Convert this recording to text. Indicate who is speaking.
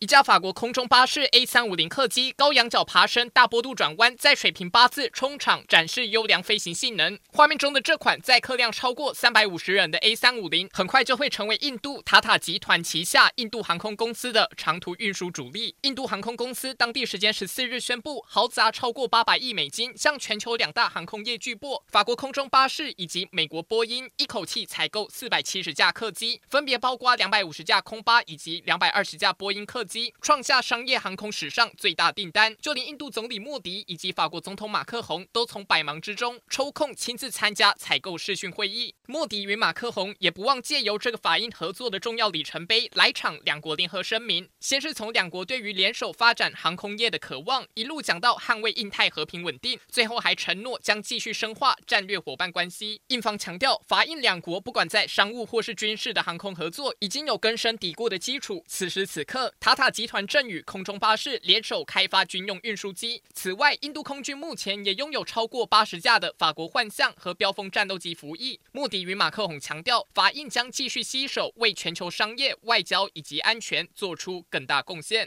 Speaker 1: 一架法国空中巴士 A 三五零客机高仰角爬升、大坡度转弯，在水平八字冲场展示优良飞行性能。画面中的这款载客量超过三百五十人的 A 三五零，很快就会成为印度塔塔集团旗下印度航空公司的长途运输主力。印度航空公司当地时间十四日宣布，豪砸超过八百亿美金，向全球两大航空业巨擘法国空中巴士以及美国波音一口气采购四百七十架客机，分别包括两百五十架空巴以及两百二十架波音客机机。创下商业航空史上最大订单，就连印度总理莫迪以及法国总统马克宏都从百忙之中抽空亲自参加采购视讯会议。莫迪与马克宏也不忘借由这个法印合作的重要里程碑来场两国联合声明，先是从两国对于联手发展航空业的渴望，一路讲到捍卫印太和平稳定，最后还承诺将继续深化战略伙伴关系。印方强调，法印两国不管在商务或是军事的航空合作，已经有根深蒂固的基础。此时此刻，他。塔集团正与空中巴士联手开发军用运输机。此外，印度空军目前也拥有超过八十架的法国幻象和标风战斗机服役。莫迪与马克宏强调，法印将继续携手为全球商业、外交以及安全做出更大贡献。